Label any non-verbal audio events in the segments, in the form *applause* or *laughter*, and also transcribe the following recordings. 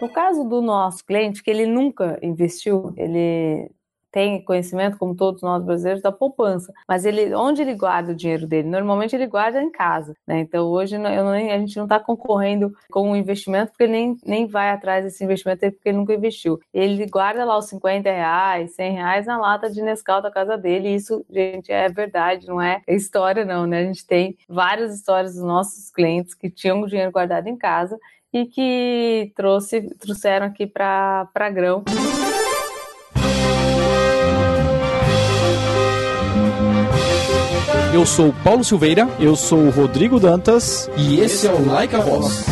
No caso do nosso cliente, que ele nunca investiu, ele tem conhecimento, como todos nós brasileiros, da poupança. Mas ele, onde ele guarda o dinheiro dele? Normalmente ele guarda em casa. Né? Então hoje não, a gente não está concorrendo com o investimento porque ele nem, nem vai atrás desse investimento porque ele nunca investiu. Ele guarda lá os 50 reais, 100 reais na lata de Nescau da casa dele. E isso, gente, é verdade, não é história, não. Né? A gente tem várias histórias dos nossos clientes que tinham o dinheiro guardado em casa e que trouxe, trouxeram aqui para grão. Eu sou Paulo Silveira. Eu sou o Rodrigo Dantas. E esse é o Like a Voz.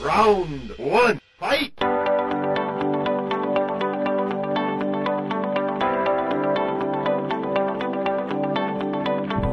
Round 1, fight!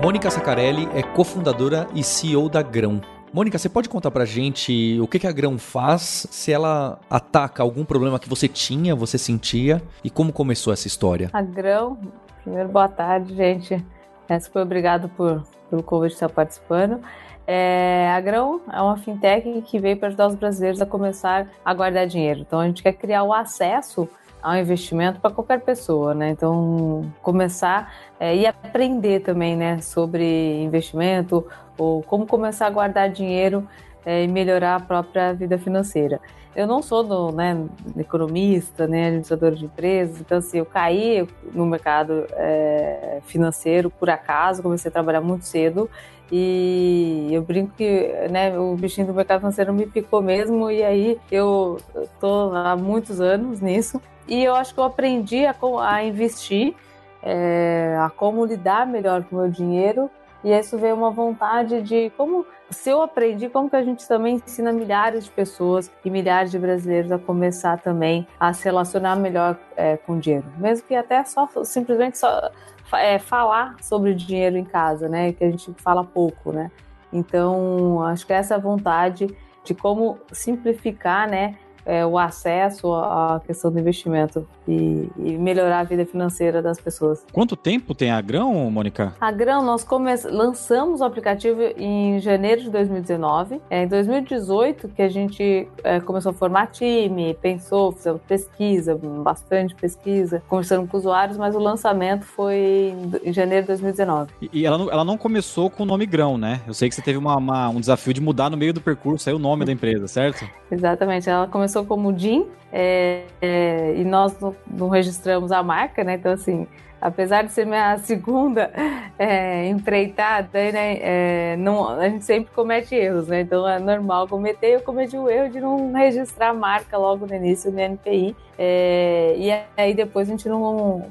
Mônica Sacarelli é cofundadora e CEO da Grão. Mônica, você pode contar pra gente o que, que a Grão faz, se ela ataca algum problema que você tinha, você sentia, e como começou essa história? A Grão, primeiro boa tarde, gente. É, super obrigado por, pelo convite estar participando. É, a Grão é uma fintech que veio para ajudar os brasileiros a começar a guardar dinheiro. Então a gente quer criar o acesso ao investimento para qualquer pessoa, né? Então começar é, e aprender também, né, sobre investimento, ou como começar a guardar dinheiro é, e melhorar a própria vida financeira. Eu não sou do, né, economista, né, administrador de empresas, então assim, eu caí no mercado é, financeiro por acaso, comecei a trabalhar muito cedo e eu brinco que né, o bichinho do mercado financeiro me picou mesmo e aí eu estou há muitos anos nisso e eu acho que eu aprendi a, a investir, é, a como lidar melhor com o meu dinheiro e isso veio uma vontade de como, se eu aprendi, como que a gente também ensina milhares de pessoas e milhares de brasileiros a começar também a se relacionar melhor é, com dinheiro. Mesmo que até só, simplesmente só é, falar sobre dinheiro em casa, né? Que a gente fala pouco, né? Então, acho que essa vontade de como simplificar, né? É, o acesso à questão do investimento e, e, melhorar a vida financeira das pessoas. Quanto tempo tem a Grão, Mônica? A Grão, nós lançamos o aplicativo em janeiro de 2019. É em 2018 que a gente é, começou a formar time, pensou, fizemos pesquisa, bastante pesquisa, conversando com usuários, mas o lançamento foi em janeiro de 2019. E, e ela, não, ela não começou com o nome Grão, né? Eu sei que você teve uma, uma, um desafio de mudar no meio do percurso aí o nome da empresa, certo? Exatamente. Ela começou começou como Jim é, é, e nós não, não, registramos a marca, né? Então, assim, apesar de ser minha *laughs* segunda é, empreitada, né? É, não, a gente sempre comete erros, né? Então é normal cometer. Eu cometi o erro de não registrar a marca logo no início do NPI. É, e aí depois a gente não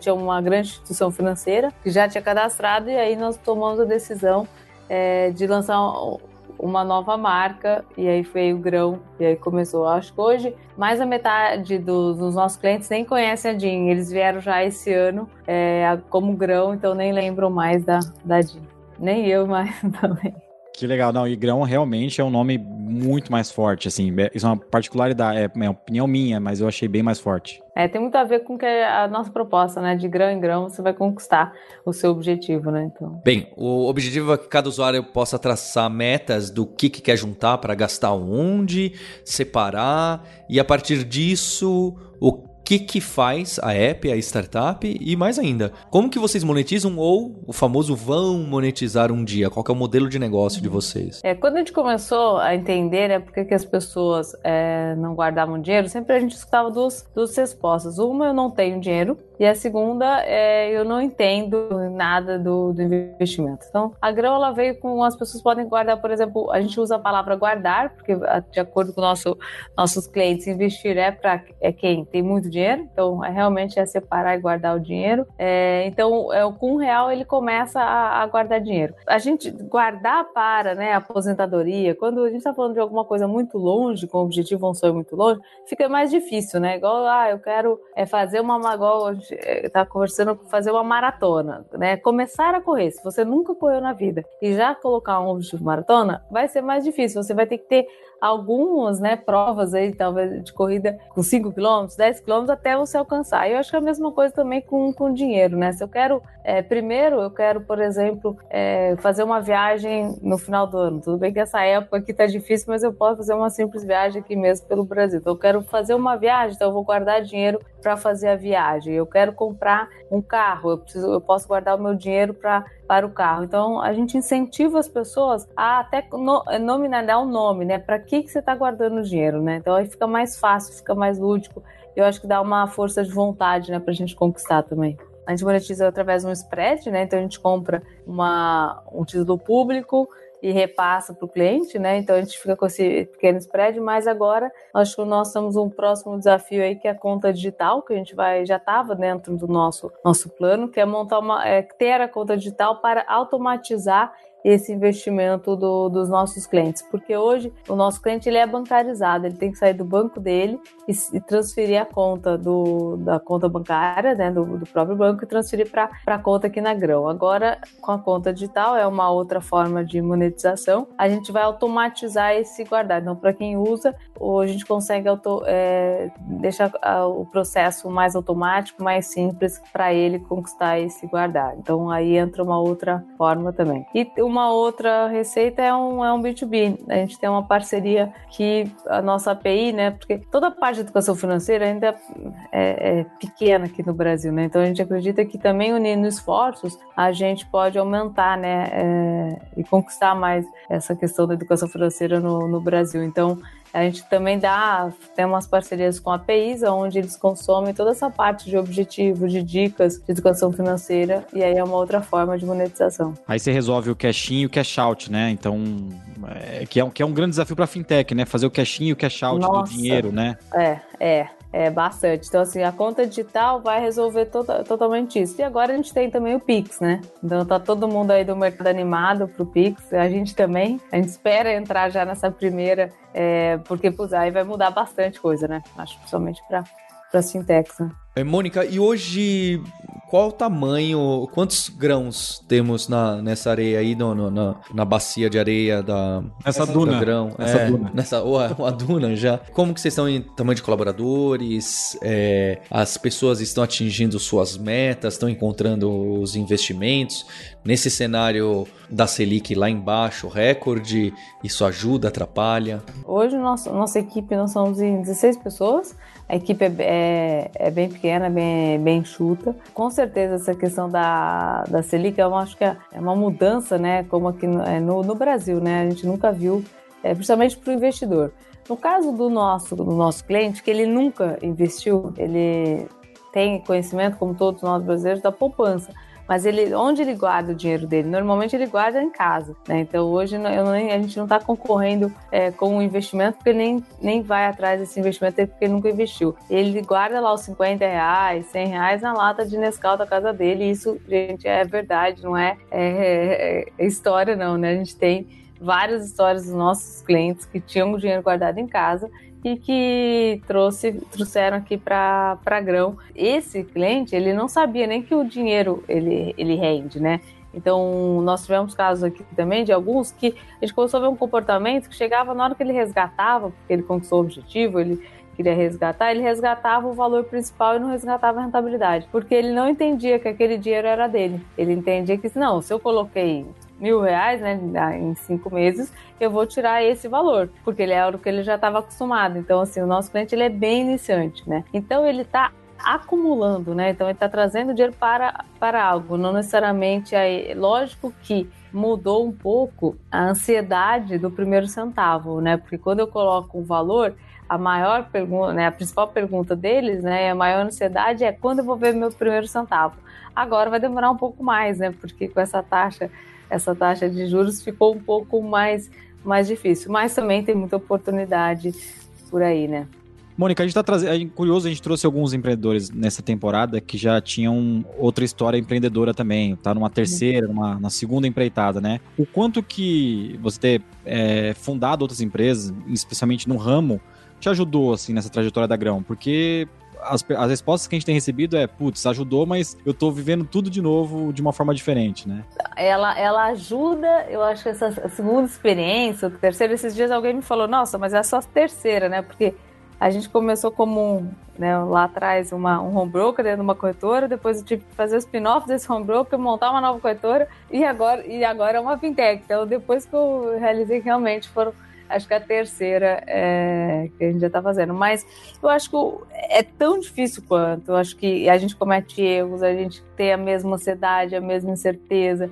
tinha uma grande instituição financeira que já tinha cadastrado e aí nós tomamos a decisão é, de lançar uma nova marca e aí foi o grão e aí começou. Acho que hoje mais da metade dos, nossos clientes nem conhecem a Jean. Eles vieram já esse ano é, como grão, então nem lembram mais da, da Jean. Nem eu mais *laughs* também. Que legal, não, e grão realmente é um nome muito mais forte, assim, é, isso é uma particularidade, é uma opinião minha, mas eu achei bem mais forte. É, tem muito a ver com que a nossa proposta, né, de grão em grão você vai conquistar o seu objetivo, né, então. Bem, o objetivo é que cada usuário possa traçar metas do que, que quer juntar para gastar onde, separar, e a partir disso, o que que faz a app, a startup e mais ainda, como que vocês monetizam ou o famoso vão monetizar um dia? Qual é o modelo de negócio de vocês? É, quando a gente começou a entender né, por que as pessoas é, não guardavam dinheiro, sempre a gente escutava duas respostas. Uma, eu não tenho dinheiro, e a segunda é eu não entendo nada do, do, investimento. Então, a grão ela veio com as pessoas podem guardar, por exemplo, a gente usa a palavra guardar, porque de acordo com nosso, nossos clientes, investir é para é quem tem muito dinheiro, então é realmente é separar e guardar o dinheiro. É, então, é, com um real ele começa a, a, guardar dinheiro. A gente guardar para né, aposentadoria, quando a gente está falando de alguma coisa muito longe, com o objetivo um sonho muito longe, fica mais difícil, né? Igual, ah, eu quero é, fazer uma a gente gente está conversando fazer uma maratona, né? Começar a correr. Se você nunca correu na vida e já colocar um objetivo maratona, vai ser mais difícil. Você vai ter que ter algumas né, provas aí, talvez, de corrida com 5 km, 10 km até você alcançar. E eu acho que é a mesma coisa também com, com dinheiro, né? Se eu quero, é, primeiro, eu quero, por exemplo, é, fazer uma viagem no final do ano. Tudo bem que essa época aqui tá difícil, mas eu posso fazer uma simples viagem aqui mesmo pelo Brasil. Então, eu quero fazer uma viagem, então eu vou guardar dinheiro para fazer a viagem. Eu quero comprar um carro, eu, preciso, eu posso guardar o meu dinheiro para para o carro. Então a gente incentiva as pessoas a até no, nominar, dar um nome, né? Para que, que você está guardando o dinheiro, né? Então aí fica mais fácil, fica mais lúdico. Eu acho que dá uma força de vontade, né, para a gente conquistar também. A gente monetiza através de um spread, né? Então a gente compra uma, um título público e repassa para o cliente, né? Então a gente fica com esse pequeno spread, mas agora acho que nós temos um próximo desafio aí que é a conta digital, que a gente vai já estava dentro do nosso nosso plano, que é montar uma é, ter a conta digital para automatizar esse investimento do, dos nossos clientes, porque hoje o nosso cliente ele é bancarizado, ele tem que sair do banco dele e, e transferir a conta do, da conta bancária, né, do, do próprio banco e transferir para a conta aqui na Grão. Agora, com a conta digital é uma outra forma de monetização, a gente vai automatizar esse guardar. Então, para quem usa, a gente consegue auto, é, deixar o processo mais automático, mais simples para ele conquistar esse guardar. Então, aí entra uma outra forma também. E uma uma outra receita é um, é um B2B. A gente tem uma parceria que a nossa API, né? Porque toda a parte de educação financeira ainda é, é pequena aqui no Brasil, né? Então a gente acredita que também unindo esforços a gente pode aumentar, né? É, e conquistar mais essa questão da educação financeira no, no Brasil. Então a gente também dá, tem umas parcerias com APIs, onde eles consomem toda essa parte de objetivo, de dicas de educação financeira, e aí é uma outra forma de monetização. Aí você resolve o cash-in e o cash-out, né? Então, é, que, é um, que é um grande desafio para a fintech, né? Fazer o cash-in e o cash-out do dinheiro, né? É, é. É, bastante. Então, assim, a conta digital vai resolver to totalmente isso. E agora a gente tem também o Pix, né? Então tá todo mundo aí do mercado animado pro Pix, a gente também. A gente espera entrar já nessa primeira, é, porque, pô, aí vai mudar bastante coisa, né? Acho principalmente para as fintechs, né? É, Mônica, e hoje qual o tamanho, quantos grãos temos na, nessa areia aí, no, no, na, na bacia de areia da... Essa duna. Grão? Essa é, duna. Nessa, ou a, ou a, duna já. Como que vocês estão em tamanho de colaboradores? É, as pessoas estão atingindo suas metas, estão encontrando os investimentos? Nesse cenário da Selic lá embaixo, recorde, isso ajuda, atrapalha? Hoje, nossa, nossa equipe, nós somos em 16 pessoas, a equipe é, é, é, bem pequena, bem, bem enxuta. Com certeza, essa questão da, da Selic, eu acho que é, é uma mudança, né? Como aqui no, é, no, no Brasil, né? A gente nunca viu, é, principalmente para o investidor. No caso do nosso, do nosso cliente, que ele nunca investiu, ele tem conhecimento, como todos nós brasileiros, da poupança mas ele, onde ele guarda o dinheiro dele? Normalmente ele guarda em casa, né? Então hoje nem, a gente não está concorrendo é, com o investimento porque ele nem, nem vai atrás desse investimento porque nunca investiu. Ele guarda lá os 50 reais, 100 reais na lata de Nescau da casa dele. E isso, gente, é verdade, não é, é, é história não, né? A gente tem várias histórias dos nossos clientes que tinham o dinheiro guardado em casa e que trouxe, trouxeram aqui para grão. Esse cliente, ele não sabia nem que o dinheiro ele, ele rende, né? Então, nós tivemos casos aqui também de alguns que a gente começou a ver um comportamento que chegava na hora que ele resgatava, porque ele conquistou o objetivo, ele queria resgatar, ele resgatava o valor principal e não resgatava a rentabilidade, porque ele não entendia que aquele dinheiro era dele. Ele entendia que, não, se eu coloquei mil reais, né, em cinco meses, eu vou tirar esse valor, porque ele é o que ele já estava acostumado. Então, assim, o nosso cliente ele é bem iniciante, né? Então ele está acumulando, né? Então ele está trazendo dinheiro para, para algo, não necessariamente aí. Lógico que mudou um pouco a ansiedade do primeiro centavo, né? Porque quando eu coloco um valor, a maior pergunta, né, a principal pergunta deles, né, a maior ansiedade é quando eu vou ver meu primeiro centavo. Agora vai demorar um pouco mais, né? Porque com essa taxa essa taxa de juros ficou um pouco mais, mais difícil. Mas também tem muita oportunidade por aí, né? Mônica, a gente está trazendo. Curioso, a gente trouxe alguns empreendedores nessa temporada que já tinham outra história empreendedora também. Tá numa terceira, numa, na segunda empreitada, né? O quanto que você ter é, fundado outras empresas, especialmente no ramo, te ajudou assim nessa trajetória da Grão? Porque as, as respostas que a gente tem recebido é, putz, ajudou, mas eu tô vivendo tudo de novo de uma forma diferente, né? Ela, ela ajuda, eu acho que essa segunda experiência, terceira, esses dias alguém me falou, nossa, mas é só a terceira, né? Porque a gente começou como né, lá atrás uma, um home broker dentro de uma corretora, depois eu tive que fazer o spin-off desse home broker, montar uma nova corretora e agora, e agora é uma fintech. Então, depois que eu realizei, realmente foram, acho que a terceira é, que a gente já está fazendo. Mas eu acho que é tão difícil quanto. Eu acho que a gente comete erros, a gente tem a mesma ansiedade, a mesma incerteza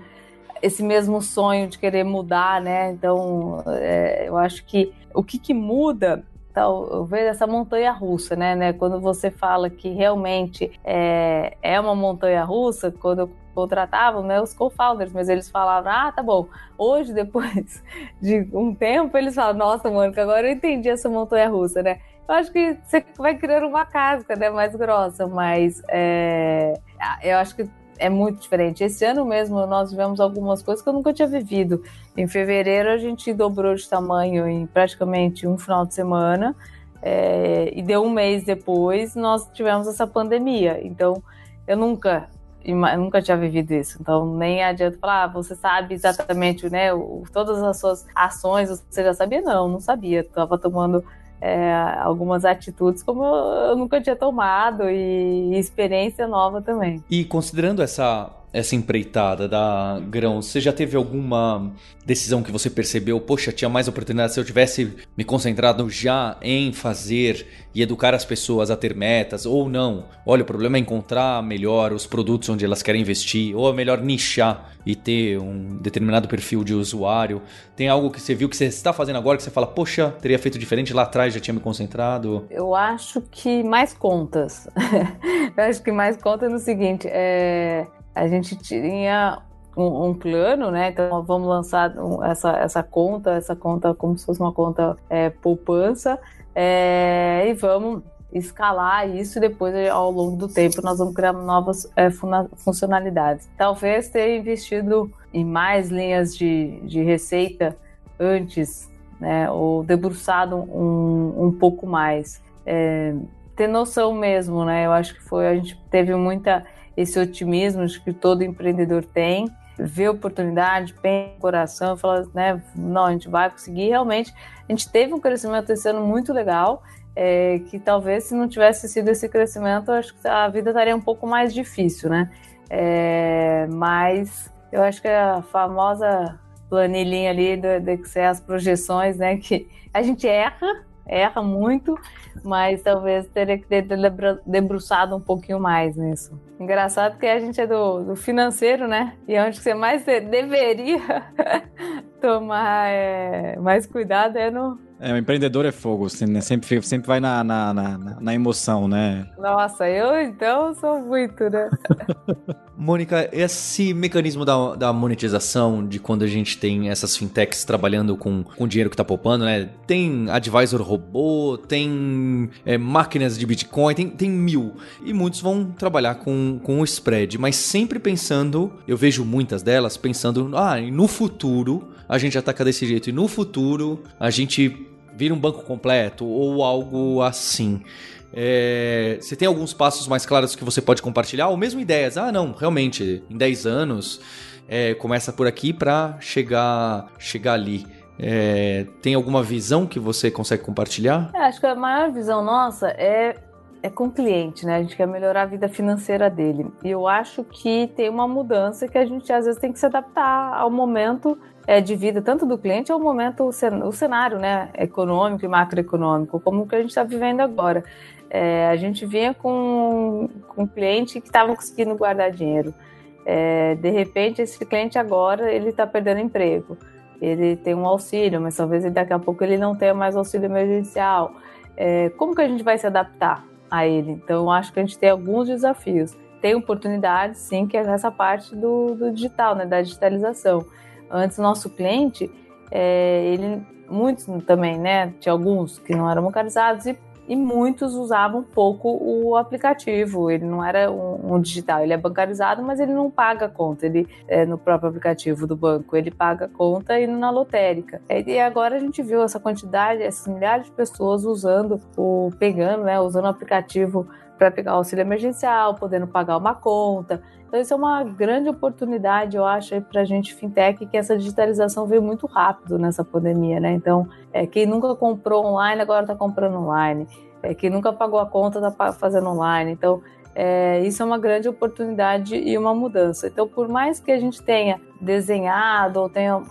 esse mesmo sonho de querer mudar, né? Então, é, eu acho que o que, que muda talvez essa montanha russa, né, né? Quando você fala que realmente é, é uma montanha russa, quando eu contratava né, os co-founders, mas eles falavam, ah, tá bom, hoje, depois de um tempo, eles falam, nossa, Mônica, agora eu entendi essa montanha russa, né? Eu acho que você vai criando uma casca, né, mais grossa, mas é, eu acho que é muito diferente. Esse ano mesmo nós vivemos algumas coisas que eu nunca tinha vivido. Em fevereiro a gente dobrou de tamanho em praticamente um final de semana. É, e deu um mês depois nós tivemos essa pandemia. Então eu nunca nunca tinha vivido isso, então nem adianta falar, ah, você sabe exatamente, né, o, todas as suas ações, você já sabia? Não, não sabia, estava tomando é, algumas atitudes como eu nunca tinha tomado e experiência nova também. E considerando essa essa empreitada da Grão, você já teve alguma decisão que você percebeu, poxa, tinha mais oportunidade se eu tivesse me concentrado já em fazer e educar as pessoas a ter metas, ou não? Olha, o problema é encontrar melhor os produtos onde elas querem investir, ou é melhor nichar e ter um determinado perfil de usuário. Tem algo que você viu que você está fazendo agora que você fala, poxa, teria feito diferente lá atrás, já tinha me concentrado? Eu acho que mais contas. *laughs* eu acho que mais contas no seguinte, é a gente tinha um, um, plano, né? Então vamos lançar essa, essa conta, essa conta como se fosse uma conta é, poupança, é, e vamos escalar isso e depois ao longo do tempo nós vamos criar novas é, funcionalidades. Talvez ter investido em mais linhas de, de receita antes, né? Ou debruçado um, um pouco mais. É, ter noção mesmo, né? Eu acho que foi, a gente teve muita esse otimismo que todo empreendedor tem, vê oportunidade, pensa no coração, fala, né, não, a gente vai conseguir. Realmente, a gente teve um crescimento esse ano muito legal, é, que talvez se não tivesse sido esse crescimento, acho que a vida estaria um pouco mais difícil, né? É, mas eu acho que a famosa planilhinha ali do, do Excel, as projeções, né, que a gente erra, erra muito, mas talvez teria que ter debruçado um pouquinho mais nisso. Engraçado que a gente é do, do financeiro, né? E é onde você mais deveria tomar é, mais cuidado é no, é, o empreendedor é fogo, né? sempre, sempre vai na, na, na, na, emoção, né? Nossa, eu então sou muito, né? *laughs* Mônica, esse mecanismo da, da monetização, de quando a gente tem essas fintechs trabalhando com, com dinheiro que tá poupando, né? Tem advisor robô, tem é, máquinas de Bitcoin, tem, tem mil. E muitos vão trabalhar com, com o spread, mas sempre pensando, eu vejo muitas delas pensando, ah, no futuro a gente ataca desse jeito, e no futuro a gente vira um banco completo ou algo assim. É, você tem alguns passos mais claros que você pode compartilhar? Ou mesmo ideias? Ah, não, realmente, em 10 anos, é, começa por aqui para chegar, chegar ali. É, tem alguma visão que você consegue compartilhar? É, acho que a maior visão nossa é, é com o cliente, né? A gente quer melhorar a vida financeira dele. E eu acho que tem uma mudança que a gente às vezes tem que se adaptar ao momento é, de vida, tanto do cliente, ao momento, o cenário né, econômico e macroeconômico, como o que a gente está vivendo agora. É, a gente vinha com, com um cliente que estava conseguindo guardar dinheiro. É, de repente, esse cliente agora ele está perdendo emprego. Ele tem um auxílio, mas talvez daqui a pouco ele não tenha mais auxílio emergencial. É, como que a gente vai se adaptar a ele? Então, acho que a gente tem alguns desafios. Tem oportunidades, sim, que é essa parte do, do digital, né, da digitalização. Antes, nosso cliente, é, ele, muitos também, né? Tinha alguns que não eram bancarizados e, e muitos usavam pouco o aplicativo. Ele não era um, um, digital, ele é bancarizado, mas ele não paga conta ele, é, no próprio aplicativo do banco. Ele paga conta indo na lotérica. E agora a gente viu essa quantidade, essas milhares de pessoas usando o, pegando, né? Usando o aplicativo para pegar auxílio emergencial, podendo pagar uma conta. Então, isso é uma grande oportunidade, eu acho, para a gente fintech, que essa digitalização veio muito rápido nessa pandemia, né? Então, é, quem nunca comprou online agora está comprando online. É, quem nunca pagou a conta está fazendo online. Então, é, isso é uma grande oportunidade e uma mudança. Então, por mais que a gente tenha desenhado ou tenha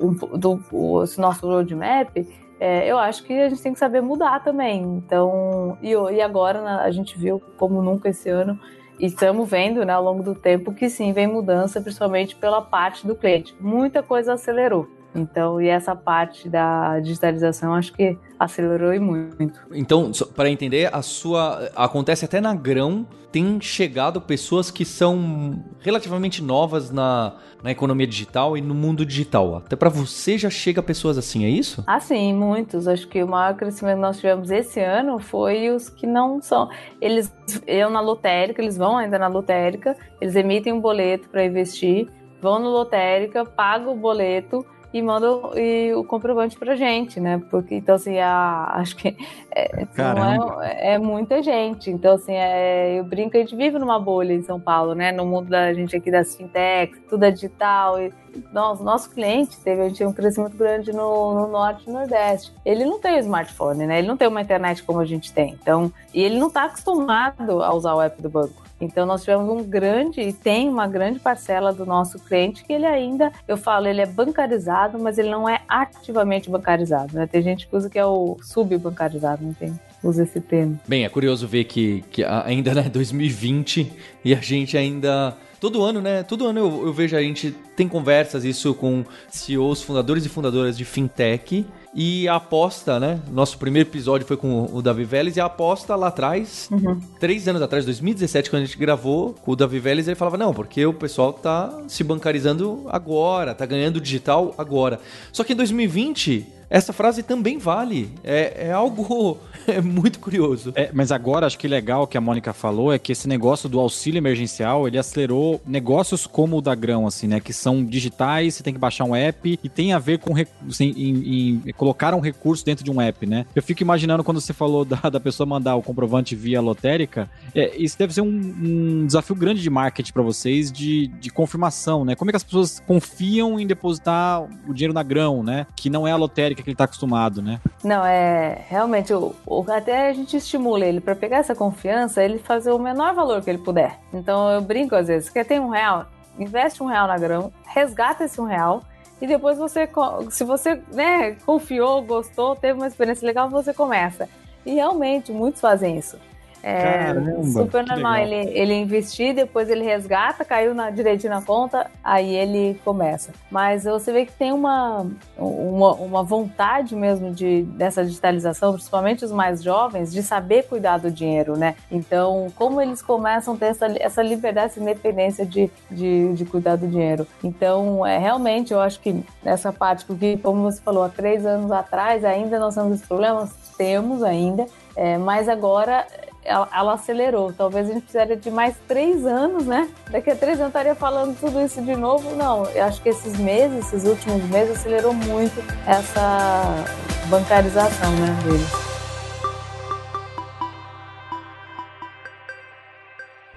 um, do, o nosso roadmap, é, eu acho que a gente tem que saber mudar também. Então, e, e agora né, a gente viu como nunca esse ano e estamos vendo né, ao longo do tempo que sim, vem mudança, principalmente pela parte do cliente. Muita coisa acelerou. Então, e essa parte da digitalização acho que acelerou e muito. Então, para entender, a sua acontece até na Grão, tem chegado pessoas que são relativamente novas na, na economia digital e no mundo digital. Até para você já chega pessoas assim, é isso? Ah, sim, muitos. Acho que o maior crescimento que nós tivemos esse ano foi os que não são. Eles eu na lotérica, eles vão ainda na lotérica, eles emitem um boleto para investir, vão na lotérica, pagam o boleto e mandam e o comprovante pra gente, né? Porque, então, assim, a, acho que é, é, é, muita gente. Então, assim, é, eu brinco, a gente vive numa bolha em São Paulo, né? No mundo da gente aqui das fintechs, tudo é digital. E, nosso, nosso cliente teve a gente, um crescimento grande no, no norte e nordeste. Ele não tem o smartphone, né? Ele não tem uma internet como a gente tem. Então, e ele não está acostumado a usar o app do banco. Então nós tivemos um grande e tem uma grande parcela do nosso cliente que ele ainda, eu falo, ele é bancarizado, mas ele não é ativamente bancarizado, né? Tem gente que usa que é o subbancarizado, não tem? Usa esse termo. Bem, é curioso ver que, que ainda é né, *laughs* 2020 e a gente ainda todo ano, né? Todo ano eu, eu, vejo a gente tem conversas isso com CEOs, fundadores e fundadoras de fintech e a aposta, né? Nosso primeiro episódio foi com o Davi Vélez e a aposta lá atrás, uhum. três anos atrás, 2017, quando a gente gravou com o Davi Vélez, ele falava: não, porque o pessoal tá se bancarizando agora, tá ganhando digital agora. Só que em 2020 essa frase também vale. É, é algo *laughs* é muito curioso. É, mas agora acho que legal que a Mônica falou é que esse negócio do auxílio emergencial ele acelerou negócios como o da Grão, assim, né? Que são digitais, você tem que baixar um app e tem a ver com assim, em, em, colocar um recurso dentro de um app, né? Eu fico imaginando quando você falou da, da pessoa mandar o comprovante via lotérica, é, isso deve ser um, um desafio grande de marketing para vocês de, de confirmação, né? Como é que as pessoas confiam em depositar o dinheiro na Grão, né? Que não é a lotérica que ele está acostumado, né? Não, é realmente o, o até a gente estimula ele para pegar essa confiança, ele fazer o menor valor que ele puder. Então eu brinco às vezes, quer ter um real, investe um real na grão, resgata esse um real e depois você, se você né, confiou, gostou, teve uma experiência legal, você começa. E realmente muitos fazem isso. É Caramba, super normal. Ele, ele investir, depois ele resgata, caiu na, direitinho na conta, aí ele começa. Mas você vê que tem uma, uma, uma vontade mesmo de, dessa digitalização, principalmente os mais jovens, de saber cuidar do dinheiro, né? Então, como eles começam a ter essa, essa liberdade, essa independência de, de, de cuidar do dinheiro. Então, é, realmente, eu acho que nessa parte, porque, como você falou, há três anos atrás ainda nós temos problemas, temos ainda, é, mas agora ela, ela, acelerou. Talvez a gente precisaria de mais três anos, né? Daqui a três anos estaria falando tudo isso de novo. Não, eu acho que esses meses, esses últimos meses, acelerou muito essa bancarização né, deles.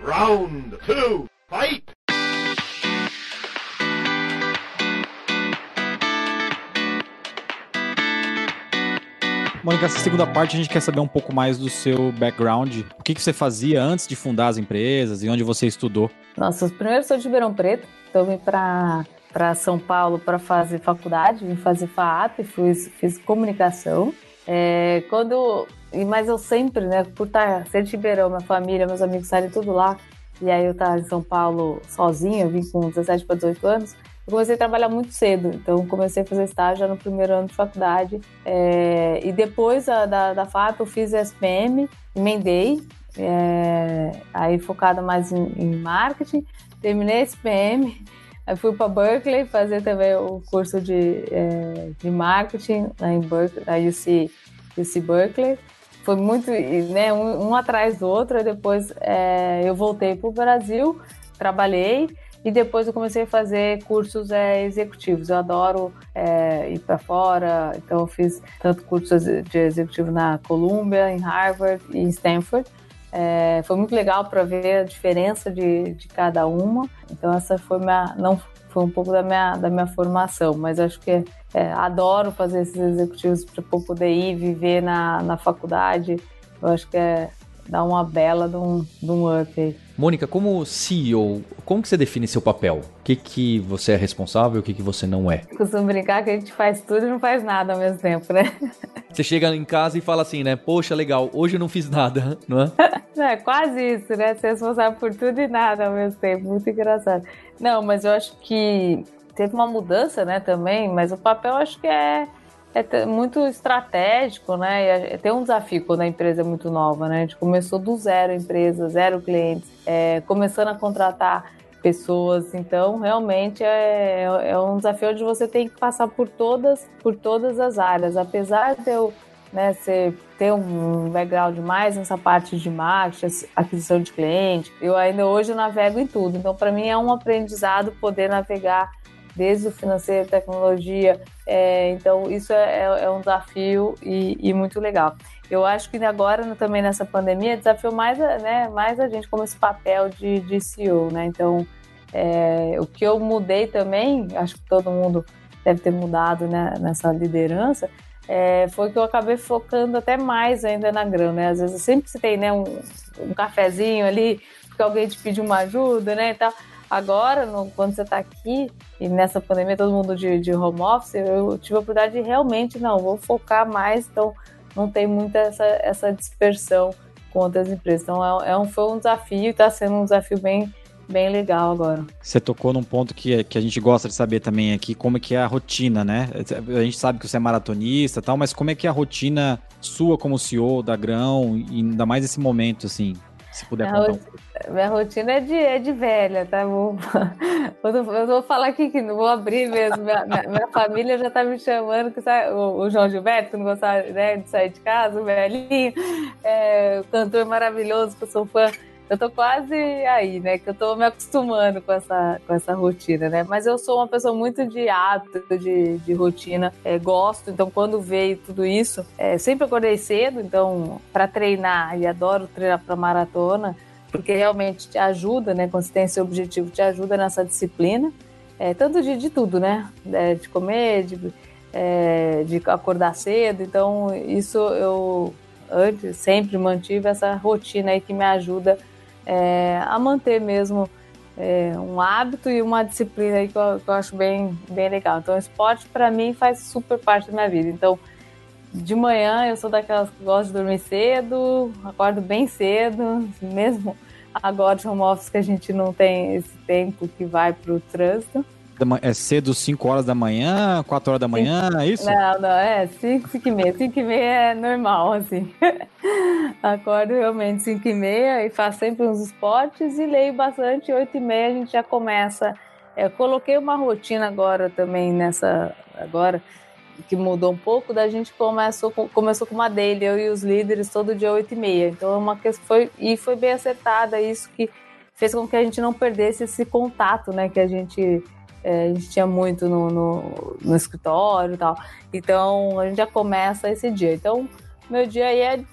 Round two, fight! Mônica, essa segunda parte a gente quer saber um pouco mais do seu background. O que, que você fazia antes de fundar as empresas e onde você estudou? Nossa, primeiro sou de Ribeirão Preto, então vim para para São Paulo para fazer faculdade, vim fazer FAAP, fiz, fiz comunicação. É, quando, mas eu sempre, né, por estar ser de Ribeirão, minha família, meus amigos saíram tudo lá, e aí eu estava em São Paulo sozinha, eu vim com 17 para 18 anos, eu comecei a trabalhar muito cedo, então comecei a fazer estágio no primeiro ano de faculdade. É, e depois da, da, da FAP eu fiz SPM, emendei, é, aí focada mais em, em, marketing. Terminei SPM, aí fui para Berkeley fazer também o curso de, é, de marketing lá em Berkeley, UC, UC Berkeley. Foi muito, né, um, um atrás do outro, depois é, eu voltei para o Brasil, trabalhei, e depois eu comecei a fazer cursos é, executivos. Eu adoro é, ir para fora, então eu fiz tanto cursos de executivo na Columbia, em Harvard e em Stanford. É, foi muito legal para ver a diferença de, de cada uma. Então essa foi minha, não foi um pouco da minha, da minha formação, mas acho que é, adoro fazer esses executivos para poder ir viver na, na faculdade. Eu acho que é dar uma bela de um, de um up aí. Mônica, como CEO, como que você define seu papel? O que, que você é responsável e o que, que você não é? Costumo brincar que a gente faz tudo e não faz nada ao mesmo tempo, né? Você chega em casa e fala assim, né? Poxa, legal, hoje eu não fiz nada, *laughs* não é? *laughs* é quase isso, né? Ser responsável por tudo e nada ao mesmo tempo. Muito engraçado. Não, mas eu acho que teve uma mudança, né, também, mas o papel acho que é é muito estratégico, né? Tem um desafio quando a empresa é muito nova, né? A gente começou do zero empresa, zero clientes, é, começando a contratar pessoas. Então, realmente é, é um desafio onde você tem que passar por todas, por todas as áreas. Apesar de eu né, ser, ter um background mais nessa parte de marketing, aquisição de cliente, eu ainda hoje navego em tudo. Então, para mim é um aprendizado poder navegar desde o financeiro, tecnologia. É, então, isso é, é, é um desafio e, e, muito legal. Eu acho que agora, também nessa pandemia, desafiou mais, né, mais a gente como esse papel de, de CEO, né? Então, é, o que eu mudei também, acho que todo mundo deve ter mudado né, nessa liderança, é, foi que eu acabei focando até mais ainda na grana, né? Às vezes sempre você tem né, um, um cafezinho ali, porque alguém te pediu uma ajuda, né, e tal. Agora, no, quando você está aqui, e nessa pandemia, todo mundo de, de home office, eu tive a oportunidade de realmente, não, vou focar mais, então não tem muita essa, essa dispersão com outras empresas. Então, é, é um, foi um desafio está sendo um desafio bem, bem legal agora. Você tocou num ponto que, que a gente gosta de saber também aqui, como é que é a rotina, né? A gente sabe que você é maratonista e tal, mas como é que é a rotina sua como CEO da Grão, ainda mais esse momento, assim? Se puder minha, contar um minha rotina é de, é de velha, tá? *laughs* Vou, eu vou falar aqui que não vou abrir mesmo. Minha, minha, minha família já tá me chamando, que sabe, o, o, João Gilberto, que não gostava né, de sair de casa, o velhinho, é, o cantor maravilhoso, que eu sou fã eu tô quase aí, né? Que eu tô me acostumando com essa, com essa rotina, né? Mas eu sou uma pessoa muito de hábito, de, de rotina. É, gosto, então quando veio tudo isso, é, sempre acordei cedo, então para treinar, e adoro treinar para maratona, porque realmente te ajuda, né? Quando você tem esse objetivo, te ajuda nessa disciplina. É, tanto de, de tudo, né? É, de comer, de, é, de acordar cedo. Então, isso eu antes sempre mantive essa rotina aí que me ajuda é, a manter mesmo é, um hábito e uma disciplina aí que eu, que eu, acho bem, bem legal. Então, esporte para mim faz super parte da minha vida. Então, de manhã eu sou daquelas que gosto de dormir cedo, acordo bem cedo, mesmo agora de home office que a gente não tem esse tempo que vai para o trânsito é cedo 5 horas da manhã, 4 horas da manhã, é isso? Não, não, é 5, 5 e meia. 5 e meia é normal, assim. *laughs* Acordo realmente 5 e meia e faço sempre uns esportes e leio bastante. 8 e meia a gente já começa. Eu coloquei uma rotina agora também nessa. Agora, que mudou um pouco, da gente começou, começou com uma daily, eu e os líderes, todo dia 8 e meia. Então, é uma questão foi, e foi bem acertada isso que fez com que a gente não perdesse esse contato, né, que a gente é, a gente tinha muito no, no, no, escritório e tal. Então a gente já começa esse dia. Então, meu dia aí é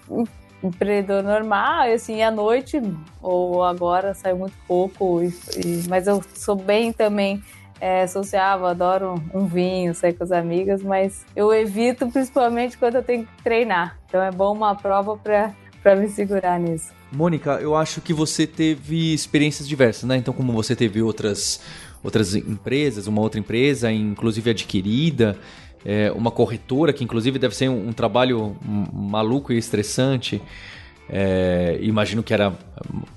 empreendedor normal, e assim, à noite, ou agora sai muito pouco, e, e, mas eu sou bem também é, sociável, adoro um vinho, sair com as amigas, mas eu evito principalmente quando eu tenho que treinar. Então é bom uma prova para me segurar nisso. Mônica, eu acho que você teve experiências diversas, né? Então, como você teve outras outras empresas, uma outra empresa, inclusive adquirida, é, uma corretora, que inclusive deve ser um, um trabalho maluco e estressante. É, imagino que era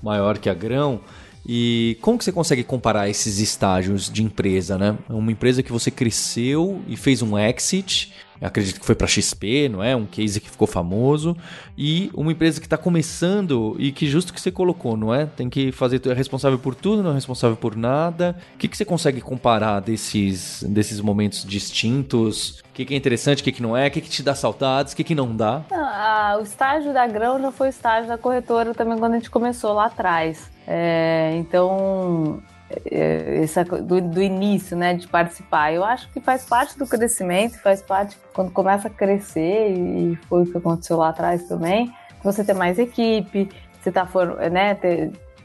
maior que a Grão. E como que você consegue comparar esses estágios de empresa, né? Uma empresa que você cresceu e fez um exit, acredito que foi para XP, não é? Um case que ficou famoso. E uma empresa que está começando e que justo que você colocou, não é? Tem que fazer, é responsável por tudo, não é responsável por nada. O que, que você consegue comparar desses, desses momentos distintos? O que, que é interessante, o que, que não é? O que, que te dá saudades, o que, que não dá? O estágio da Grão já foi o estágio da corretora também quando a gente começou lá atrás. É, então, essa, do, do, início, né, de participar. Eu acho que faz parte do crescimento, faz parte quando começa a crescer, e foi o que aconteceu lá atrás também, você ter mais equipe, você está né,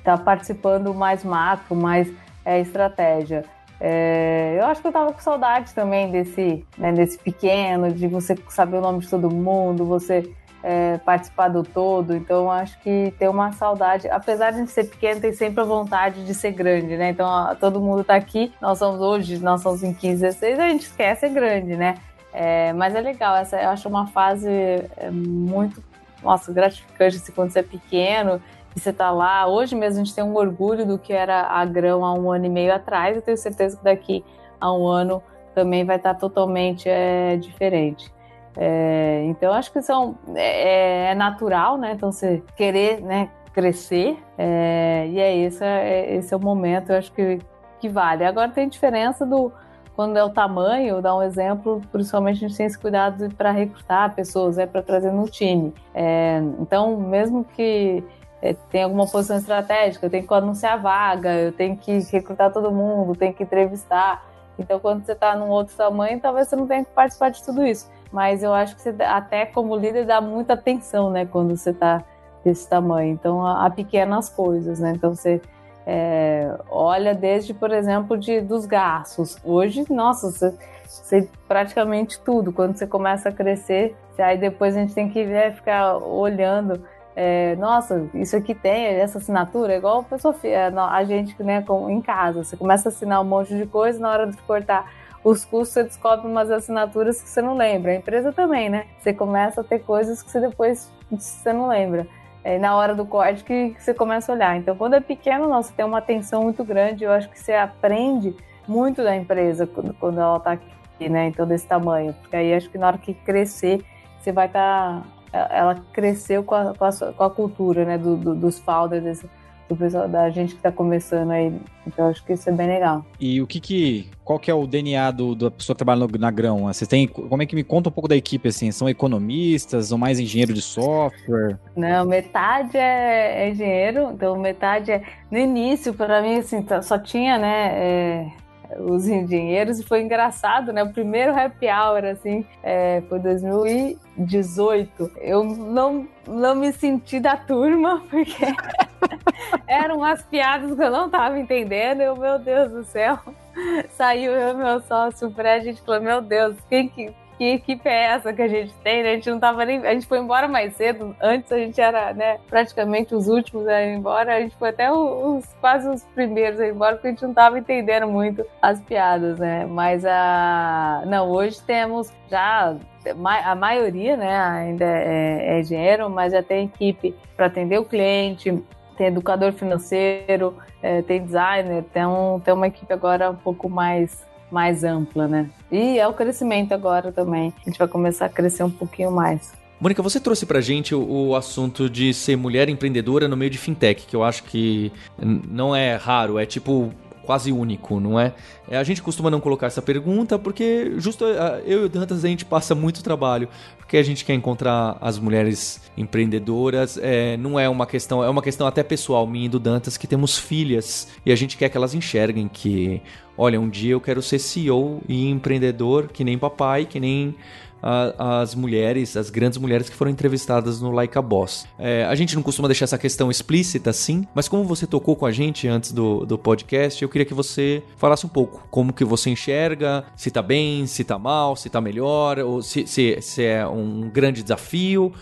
tá participando mais macro, mais é, estratégia. É, eu acho que eu tava com saudade também desse, né, desse pequeno, de você saber o nome de todo mundo, você é, participar do todo. Então, acho que tem uma saudade. Apesar de ser pequeno, tem sempre a vontade de ser grande, né? Então, ó, todo mundo tá aqui. Nós somos hoje, nós somos em 15, 16, a gente esquece ser grande, né? É, mas é legal, essa eu acho uma fase é, muito, nossa, gratificante assim, quando você é pequeno e você tá lá. Hoje mesmo a gente tem um orgulho do que era a grão há um ano e meio atrás. Eu tenho certeza que daqui a um ano também vai estar totalmente é, diferente. É, então acho que são é, é, natural, né? Então você querer, né, crescer é, e é esse, é esse é o momento. Eu acho que que vale. Agora tem diferença do quando é o tamanho, dar um exemplo, principalmente a gente tem esse cuidado para recrutar pessoas, é para trazer no time. É, então, mesmo que é, tem alguma posição estratégica, eu tenho que anunciar vaga, eu tenho que recrutar todo mundo, tenho que entrevistar. Então, quando você está num outro tamanho, talvez você não tenha que participar de tudo isso. Mas eu acho que você, até como líder, dá muita atenção, né, quando você está desse tamanho. Então, a, pequenas coisas, né? Então, você é, olha desde, por exemplo, de, dos gastos. Hoje, nossa, você, você praticamente tudo. Quando você começa a crescer, aí depois a gente tem que ver, ficar olhando é, nossa, isso aqui tem essa assinatura, é igual a pessoa, é, a gente né, em casa. Você começa a assinar um monte de coisa, na hora de cortar os custos, você descobre umas assinaturas que você não lembra. A empresa também, né? Você começa a ter coisas que você depois você não lembra. É na hora do corte que você começa a olhar. Então, quando é pequeno, nossa, tem uma atenção muito grande. Eu acho que você aprende muito da empresa quando, quando ela está aqui, né? Então, desse tamanho. Porque aí acho que na hora que crescer, você vai estar. Tá ela cresceu com a, com a, com a cultura, né, do, do, dos founders, do pessoal, da gente que está começando aí. Então acho que isso é bem legal. E o que que, qual que é o DNA do, da pessoa que trabalha no, na Grão? Você tem, como é que me conta um pouco da equipe, assim, são economistas ou mais engenheiro de software? Não, metade é, é engenheiro, então metade é, no início, para mim, assim, só tinha, né, é os engenheiros e foi engraçado, né? O primeiro happy hour, assim, é, foi 2018. Eu não, não me senti da turma, *laughs* porque eram as piadas que eu não tava entendendo. Eu, meu Deus do céu, *laughs* saiu eu meu sócio, o Fred, a gente falou, meu Deus, quem que que equipe é essa que a gente tem, né? A gente não tava nem. A gente foi embora mais cedo. Antes a gente era, né, praticamente os últimos a ir embora. A gente foi até os, quase os primeiros a ir embora, porque a gente não tava entendendo muito as piadas, né? Mas a. Não, hoje temos já a maioria, né, ainda é, é engenheiro, mas já tem equipe para atender o cliente, tem educador financeiro, é, tem designer, tem, um, tem uma equipe agora um pouco mais mais ampla, né? E é o crescimento agora também. A gente vai começar a crescer um pouquinho mais. Mônica, você trouxe pra gente o, o, assunto de ser mulher empreendedora no meio de fintech, que eu acho que não é raro, é tipo quase único, não é? é? A gente costuma não colocar essa pergunta porque justo eu e o Dantas a gente passa muito trabalho porque a gente quer encontrar as mulheres empreendedoras. É, não é uma questão, é uma questão até pessoal minha e do Dantas que temos filhas e a gente quer que elas enxerguem que, olha, um dia eu quero ser CEO e empreendedor que nem papai, que nem a, as mulheres, as grandes mulheres que foram entrevistadas no Like a Boss. É, a gente não costuma deixar essa questão explícita assim, mas como você tocou com a gente antes do, do podcast, eu queria que você falasse um pouco como que você enxerga, se tá bem, se tá mal, se tá melhor, ou se, se, se é um grande desafio.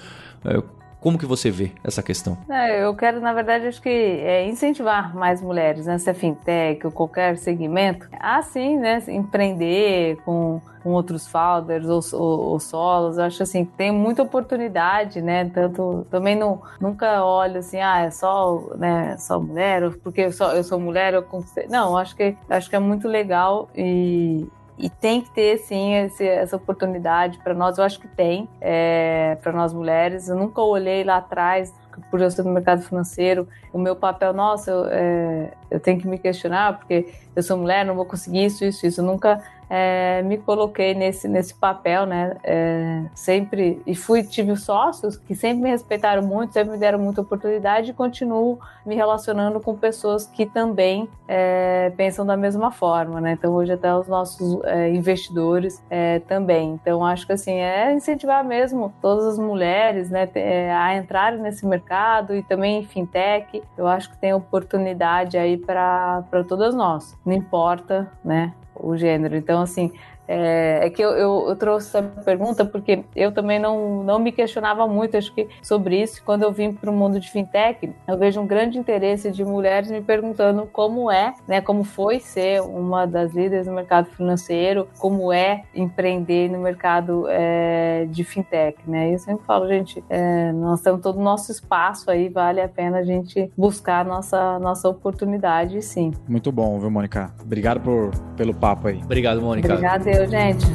Como que você vê essa questão? É, eu quero, na verdade, acho que é incentivar mais mulheres, né? Se é fintech ou qualquer segmento, assim, né? Empreender com, com outros founders ou, ou, ou solos. Eu acho assim, tem muita oportunidade, né? Tanto também não, nunca olho assim, ah, é só, né, só mulher, porque eu sou, eu sou mulher, eu consigo. Não, acho que acho que é muito legal e, e tem que ter, sim, esse, essa oportunidade para nós. Eu acho que tem, é, para nós mulheres. Eu nunca olhei lá atrás, por eu ser no mercado financeiro, o meu papel, nossa, eu, é, eu tenho que me questionar, porque eu sou mulher, não vou conseguir isso, isso, isso. Eu nunca é, me coloquei nesse, nesse papel, né? É, sempre e fui tive sócios que sempre me respeitaram muito, sempre me deram muita oportunidade e continuo me relacionando com pessoas que também é, pensam da mesma forma, né? Então hoje até os nossos é, investidores é, também. Então acho que assim é incentivar mesmo todas as mulheres, né, é, a entrarem nesse mercado e também em fintech. Eu acho que tem oportunidade aí para todas nós. Não importa, né? O gênero. Então, assim, é, é que eu, eu, eu, trouxe essa pergunta porque eu também não, não me questionava muito, acho que sobre isso. Quando eu vim para o mundo de fintech, eu vejo um grande interesse de mulheres me perguntando como é, né, como foi ser uma das líderes no mercado financeiro, como é empreender no mercado é, de fintech, né? E eu sempre falo, gente, é, nós temos todo o nosso espaço aí, vale a pena a gente buscar a nossa, nossa oportunidade, sim. Muito bom, viu, Mônica? Obrigado por, pelo papo aí. Obrigado, Mônica. Obrigada Valeu, gente.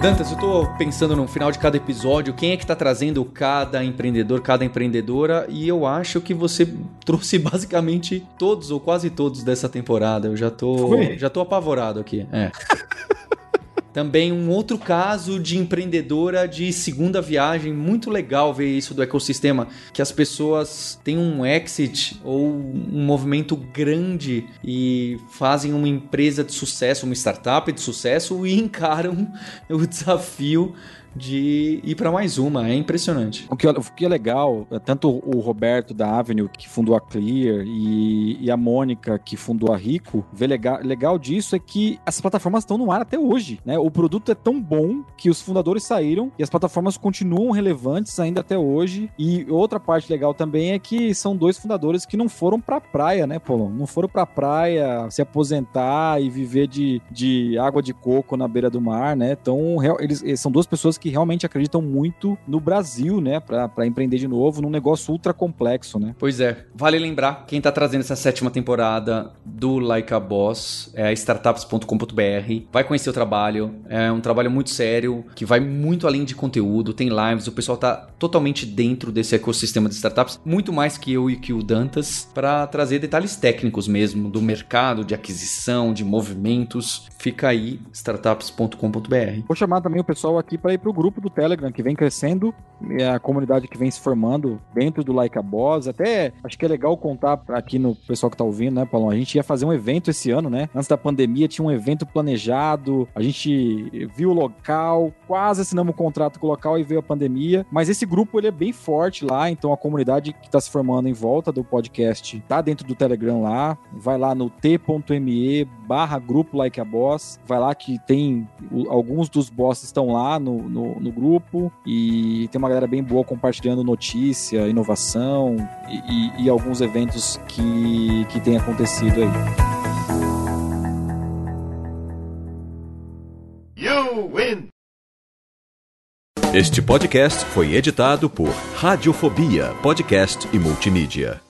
Dantas, eu tô pensando no final de cada episódio, quem é que tá trazendo cada empreendedor, cada empreendedora, e eu acho que você *laughs* trouxe basicamente todos ou quase todos dessa temporada. Eu já tô, Foi? já tô apavorado aqui. É. *laughs* Também um outro caso de empreendedora de segunda viagem, muito legal ver isso do ecossistema, que as pessoas têm um exit ou um movimento grande e fazem uma empresa de sucesso, uma startup de sucesso e *laughs* encaram o desafio de ir para mais uma. É impressionante. O que, o que é legal, é tanto o Roberto da Avenue, que fundou a Clear, e, e a Mônica, que fundou a Rico, ver legal, legal disso é que as plataformas estão no ar até hoje, né? O produto é tão bom que os fundadores saíram e as plataformas continuam relevantes ainda até hoje. E outra parte legal também é que são dois fundadores que não foram pra praia, né, Paulo? Não foram pra praia se aposentar e viver de, de água de coco na beira do mar, né? Então, eles, eles são duas pessoas que que realmente acreditam muito no Brasil, né, para empreender de novo num negócio ultra complexo, né? Pois é. Vale lembrar, quem tá trazendo essa sétima temporada do Like a Boss é a startups.com.br. Vai conhecer o trabalho, é um trabalho muito sério, que vai muito além de conteúdo, tem lives, o pessoal tá totalmente dentro desse ecossistema de startups, muito mais que eu e que o Dantas, para trazer detalhes técnicos mesmo do mercado, de aquisição, de movimentos. Fica aí, startups.com.br. Vou chamar também o pessoal aqui para ir pro grupo do Telegram que vem crescendo, a comunidade que vem se formando dentro do Like a Boss. Até acho que é legal contar aqui no pessoal que tá ouvindo, né, Paulão? A gente ia fazer um evento esse ano, né? Antes da pandemia tinha um evento planejado, a gente viu o local, quase assinamos um contrato com o local e veio a pandemia. Mas esse grupo ele é bem forte lá, então a comunidade que tá se formando em volta do podcast tá dentro do Telegram lá. Vai lá no t.me barra grupo Like a Boss. Vai lá que tem alguns dos bosses estão lá no, no, no, grupo e tem uma galera bem boa compartilhando notícia, inovação e, e, e alguns eventos que, que tem acontecido aí. You win. Este podcast foi editado por Radiofobia, podcast e multimídia.